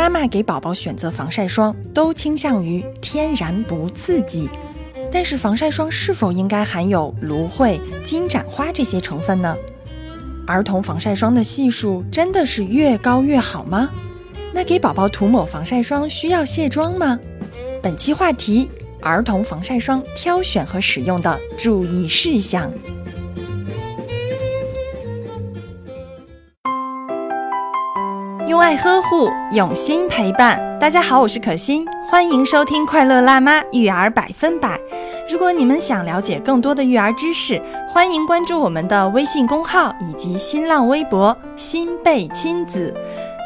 妈妈给宝宝选择防晒霜都倾向于天然不刺激，但是防晒霜是否应该含有芦荟、金盏花这些成分呢？儿童防晒霜的系数真的是越高越好吗？那给宝宝涂抹防晒霜需要卸妆吗？本期话题：儿童防晒霜挑选和使用的注意事项。爱呵护，用心陪伴。大家好，我是可心，欢迎收听《快乐辣妈育儿百分百》。如果你们想了解更多的育儿知识，欢迎关注我们的微信公号以及新浪微博“新贝亲子”。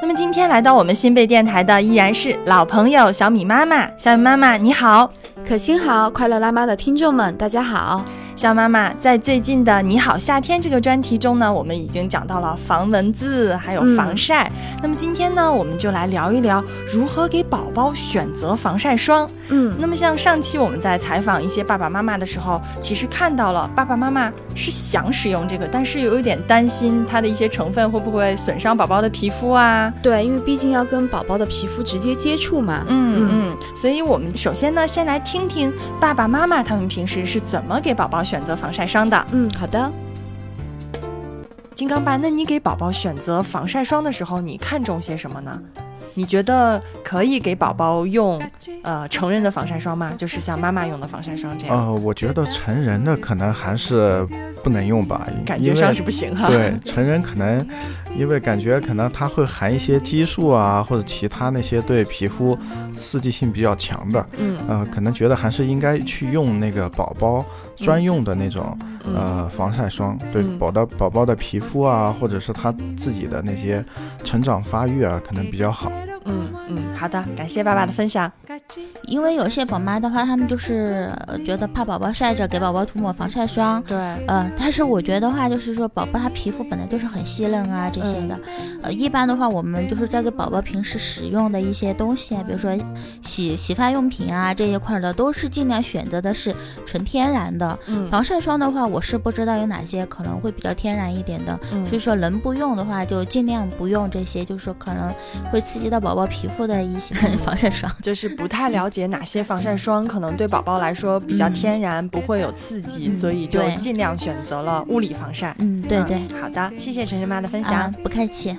那么今天来到我们新贝电台的依然是老朋友小米妈妈。小米妈妈你好，可心好，快乐辣妈的听众们大家好。小妈妈在最近的《你好夏天》这个专题中呢，我们已经讲到了防蚊子，还有防晒。那么今天呢，我们就来聊一聊如何给宝宝选择防晒霜。嗯，那么像上期我们在采访一些爸爸妈妈的时候，其实看到了爸爸妈妈是想使用这个，但是有一点担心它的一些成分会不会损伤宝宝的皮肤啊？对，因为毕竟要跟宝宝的皮肤直接接触嘛。嗯嗯，所以我们首先呢，先来听听爸爸妈妈他们平时是怎么给宝宝。选择防晒霜的，嗯，好的。金刚爸，那你给宝宝选择防晒霜的时候，你看重些什么呢？你觉得可以给宝宝用呃成人的防晒霜吗？就是像妈妈用的防晒霜这样？呃，我觉得成人的可能还是不能用吧，感觉上是不行哈。对，成人可能因为感觉可能它会含一些激素啊，或者其他那些对皮肤刺激性比较强的，嗯，呃，可能觉得还是应该去用那个宝宝专用的那种呃防晒霜，对宝的宝宝的皮肤啊，或者是他自己的那些成长发育啊，可能比较好。嗯嗯，好的，感谢爸爸的分享。因为有些宝妈的话，他们就是觉得怕宝宝晒着，给宝宝涂抹防晒霜。对，呃，但是我觉得话就是说，宝宝他皮肤本来就是很细嫩啊，这些的。呃，一般的话，我们就是在给宝宝平时使用的一些东西，比如说洗洗发用品啊这一块的，都是尽量选择的是纯天然的。嗯，防晒霜的话，我是不知道有哪些可能会比较天然一点的，所以说能不用的话，就尽量不用这些，就是说可能会刺激到宝宝皮肤的一些防晒霜，就是不太了解。解哪些防晒霜可能对宝宝来说比较天然，不会有刺激，所以就尽量选择了物理防晒。嗯，对对，好的，谢谢晨晨妈的分享，不客气。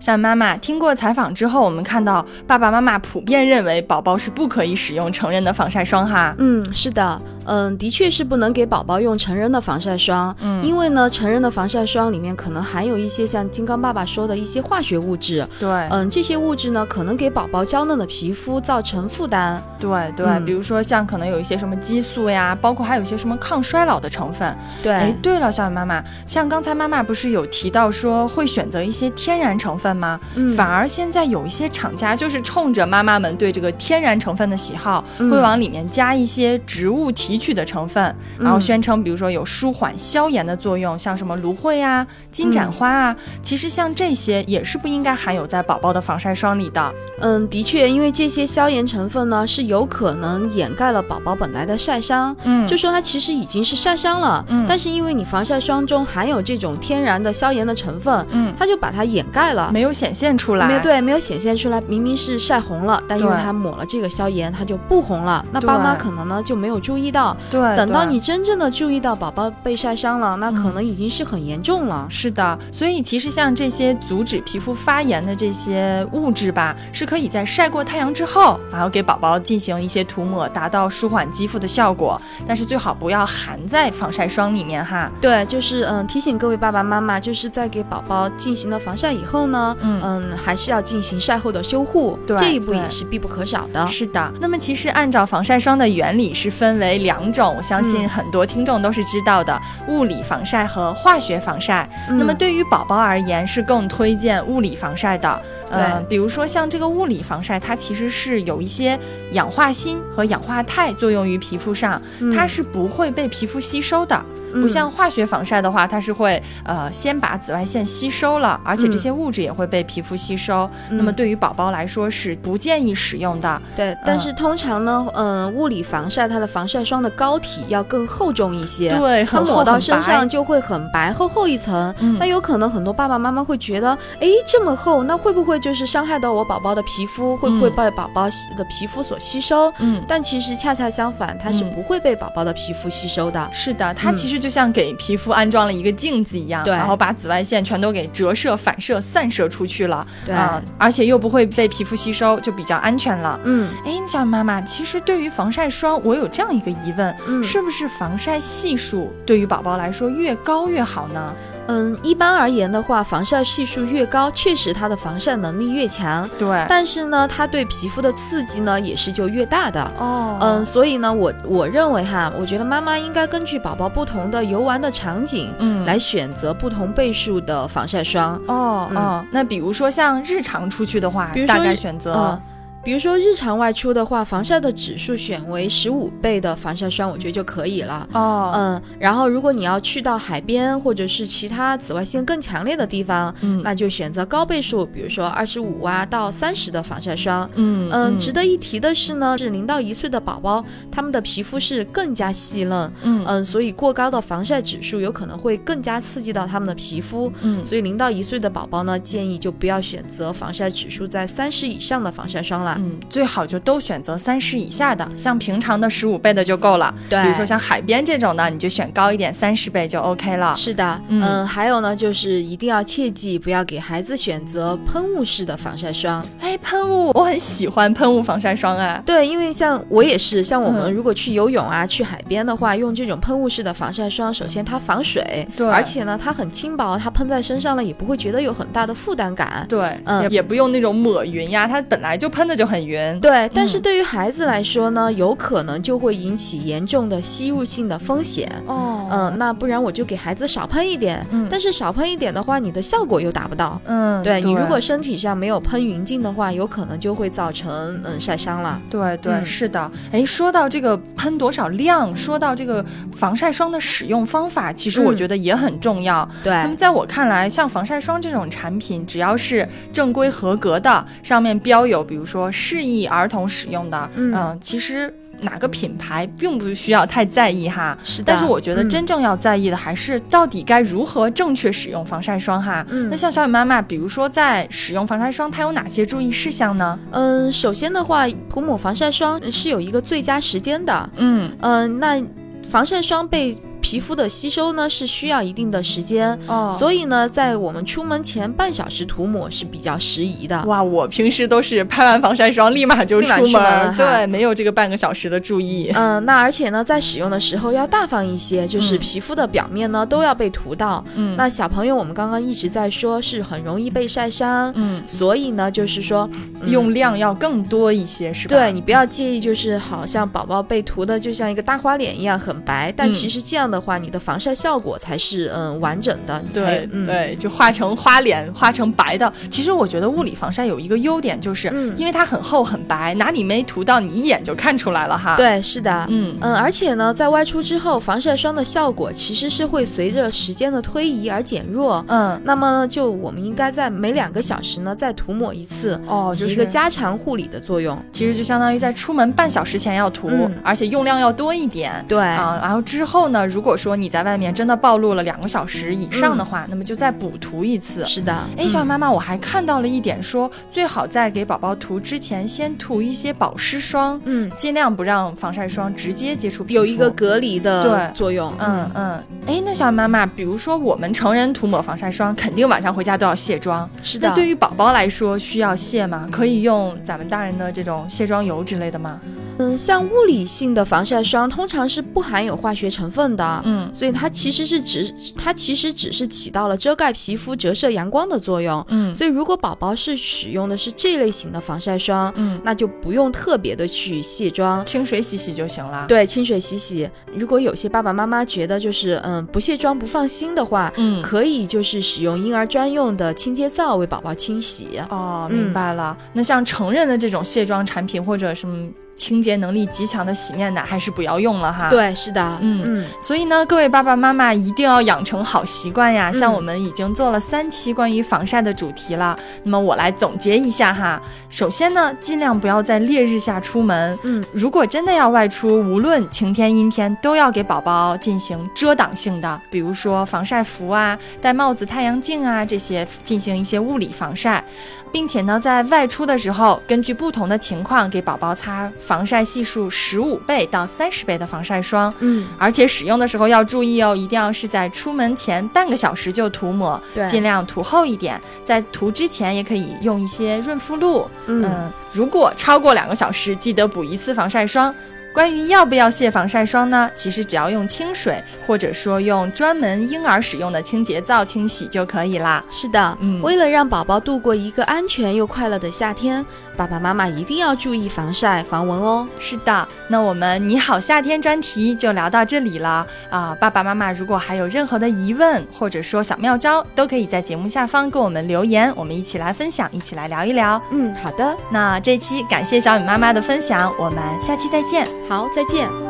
小妈妈听过采访之后，我们看到爸爸妈妈普遍认为宝宝是不可以使用成人的防晒霜哈。嗯，是的。嗯，的确是不能给宝宝用成人的防晒霜，嗯，因为呢，成人的防晒霜里面可能含有一些像金刚爸爸说的一些化学物质，对，嗯，这些物质呢可能给宝宝娇嫩的皮肤造成负担，对对，比如说像可能有一些什么激素呀，包括还有一些什么抗衰老的成分，对，哎，对了，小雨妈妈，像刚才妈妈不是有提到说会选择一些天然成分吗？嗯，反而现在有一些厂家就是冲着妈妈们对这个天然成分的喜好，会往里面加一些植物提取的成分。然后宣称，比如说有舒缓消炎的作用，像什么芦荟啊、金盏花啊，其实像这些也是不应该含有在宝宝的防晒霜里的。嗯，的确，因为这些消炎成分呢，是有可能掩盖了宝宝本来的晒伤。嗯，就说它其实已经是晒伤了。嗯，但是因为你防晒霜中含有这种天然的消炎的成分，嗯，它就把它掩盖了，没有显现出来。没对，没有显现出来，明明是晒红了，但因为它抹了这个消炎，它就不红了。那爸妈可能呢就没有注意到。对，等到你真正的注意到宝宝被晒伤了，那可能已经是很严重了。是的，所以其实像这些阻止皮肤发炎的这些物质吧，是可以在晒过太阳之后，然后给宝宝进行一些涂抹，达到舒缓肌肤的效果。但是最好不要含在防晒霜里面哈。对，就是嗯，提醒各位爸爸妈妈，就是在给宝宝进行了防晒以后呢，嗯嗯，还是要进行晒后的修护，对，这一步也是必不可少的。是的。那么其实按照防晒霜的原理是分为两种，我相信很多听众都是知道的，物理防晒和化学防晒。那么对于宝宝而言，是更推荐物理防晒的。呃，比如说像这个物理防晒，它其实是有一些氧化锌和氧化钛作用于皮肤上，它是不会被皮肤吸收的。不像化学防晒的话，它是会呃先把紫外线吸收了，而且这些物质也会被皮肤吸收。那么对于宝宝来说是不建议使用的。对，但是通常呢，嗯，物理防晒它的防晒霜的膏体要更厚重一些，对，它抹到身上就会很白，厚厚一层。那有可能很多爸爸妈妈会觉得，哎，这么厚，那会不会就是伤害到我宝宝的皮肤？会不会被宝宝的皮肤所吸收？嗯，但其实恰恰相反，它是不会被宝宝的皮肤吸收的。是的，它其实就像给皮肤安装了一个镜子一样，对，然后把紫外线全都给折射、反射、散射出去了。对，而且又不会被皮肤吸收，就比较安全了。嗯，哎，小妈妈，其实对于防晒霜，我有这样一个疑问，嗯，是不是防晒系数对于宝宝来说越高越好呢？嗯，一般而言的话，防晒系数越高，确实它的防晒能力越强。对，但是呢，它对皮肤的刺激呢，也是就越大的。哦，嗯，所以呢，我我认为哈，我觉得妈妈应该根据宝宝不同的游玩的场景，嗯，来选择不同倍数的防晒霜。哦，哦，那比如说像日常出去的话，大概选择。比如说日常外出的话，防晒的指数选为十五倍的防晒霜，我觉得就可以了。哦，嗯，然后如果你要去到海边或者是其他紫外线更强烈的地方，嗯，那就选择高倍数，比如说二十五啊到三十的防晒霜。嗯嗯，值得一提的是呢，是零到一岁的宝宝，他们的皮肤是更加细嫩。嗯嗯，所以过高的防晒指数有可能会更加刺激到他们的皮肤。嗯，所以零到一岁的宝宝呢，建议就不要选择防晒指数在三十以上的防晒霜了。嗯，最好就都选择三十以下的，像平常的十五倍的就够了。对，比如说像海边这种呢，你就选高一点，三十倍就 OK 了。是的，嗯，还有呢，就是一定要切记不要给孩子选择喷雾式的防晒霜。哎，喷雾，我很喜欢喷雾防晒霜啊。对，因为像我也是，像我们如果去游泳啊，去海边的话，用这种喷雾式的防晒霜，首先它防水，对，而且呢，它很轻薄，它喷在身上了也不会觉得有很大的负担感。对，嗯，也不用那种抹匀呀，它本来就喷的就很圆。对，但是对于孩子来说呢，有可能就会引起严重的吸入性的风险。哦，嗯，那不然我就给孩子少喷一点。嗯，但是少喷一点的话，你的效果又达不到。嗯，对你如果身体上没有喷匀净的话，有可能就会造成嗯晒伤了。对对，是的。哎，说到这个喷多少量，说到这个防晒霜的使用方法，其实我觉得也很重要。对，那么在我看来，像防晒霜这种产品，只要是正规合格的，上面标有比如说适宜儿童使用的，嗯，其实哪个品牌并不需要太在意哈。是的。但是我觉得真正要在意的还是到底该如何正确使用防晒霜哈。嗯。那像小雨妈妈，比如说在使用防晒霜，它有哪些注意事项呢？嗯，首先的话，涂抹防晒霜是有一个最佳时间的。嗯嗯，那防晒霜被。皮肤的吸收呢是需要一定的时间，哦，所以呢，在我们出门前半小时涂抹是比较适宜的。哇，我平时都是拍完防晒霜立马就出门，对，没有这个半个小时的注意。嗯，那而且呢，在使用的时候要大方一些，就是皮肤的表面呢都要被涂到。嗯，那小朋友，我们刚刚一直在说是很容易被晒伤，嗯，所以呢，就是说用量要更多一些，是吧？对你不要介意，就是好像宝宝被涂的就像一个大花脸一样很白，但其实这样。的话，你的防晒效果才是嗯完整的。对对，就化成花脸，化成白的。其实我觉得物理防晒有一个优点，就是因为它很厚很白，哪里没涂到，你一眼就看出来了哈。对，是的，嗯嗯，而且呢，在外出之后，防晒霜的效果其实是会随着时间的推移而减弱。嗯，那么就我们应该在每两个小时呢再涂抹一次，哦，起一个加强护理的作用。其实就相当于在出门半小时前要涂，而且用量要多一点。对啊，然后之后呢，如果说你在外面真的暴露了两个小时以上的话，那么就再补涂一次。是的，哎，小妈妈，我还看到了一点，说最好在给宝宝涂之前，先涂一些保湿霜，嗯，尽量不让防晒霜直接接触皮肤，有一个隔离的作用。嗯嗯，哎，那小妈妈，比如说我们成人涂抹防晒霜，肯定晚上回家都要卸妆，是的。那对于宝宝来说，需要卸吗？可以用咱们大人的这种卸妆油之类的吗？嗯，像物理性的防晒霜通常是不含有化学成分的，嗯，所以它其实是只它其实只是起到了遮盖皮肤、折射阳光的作用，嗯，所以如果宝宝是使用的是这类型的防晒霜，嗯，那就不用特别的去卸妆，清水洗洗就行了。对，清水洗洗。如果有些爸爸妈妈觉得就是嗯不卸妆不放心的话，嗯，可以就是使用婴儿专用的清洁皂为宝宝清洗。哦，明白了。那像成人的这种卸妆产品或者什么。清洁能力极强的洗面奶还是不要用了哈。对，是的，嗯嗯。所以呢，各位爸爸妈妈一定要养成好习惯呀。像我们已经做了三期关于防晒的主题了，那么我来总结一下哈。首先呢，尽量不要在烈日下出门。嗯，如果真的要外出，无论晴天阴天，都要给宝宝进行遮挡性的，比如说防晒服啊、戴帽子、太阳镜啊这些，进行一些物理防晒。并且呢，在外出的时候，根据不同的情况，给宝宝擦防晒系数十五倍到三十倍的防晒霜。嗯，而且使用的时候要注意哦，一定要是在出门前半个小时就涂抹，尽量涂厚一点。在涂之前也可以用一些润肤露。嗯，如果超过两个小时，记得补一次防晒霜。关于要不要卸防晒霜呢？其实只要用清水，或者说用专门婴儿使用的清洁皂清洗就可以啦。是的，嗯，为了让宝宝度过一个安全又快乐的夏天，爸爸妈妈一定要注意防晒防蚊哦。是的，那我们你好夏天专题就聊到这里了啊！爸爸妈妈如果还有任何的疑问，或者说小妙招，都可以在节目下方跟我们留言，我们一起来分享，一起来聊一聊。嗯，好的。那这期感谢小雨妈妈的分享，我们下期再见。好，再见。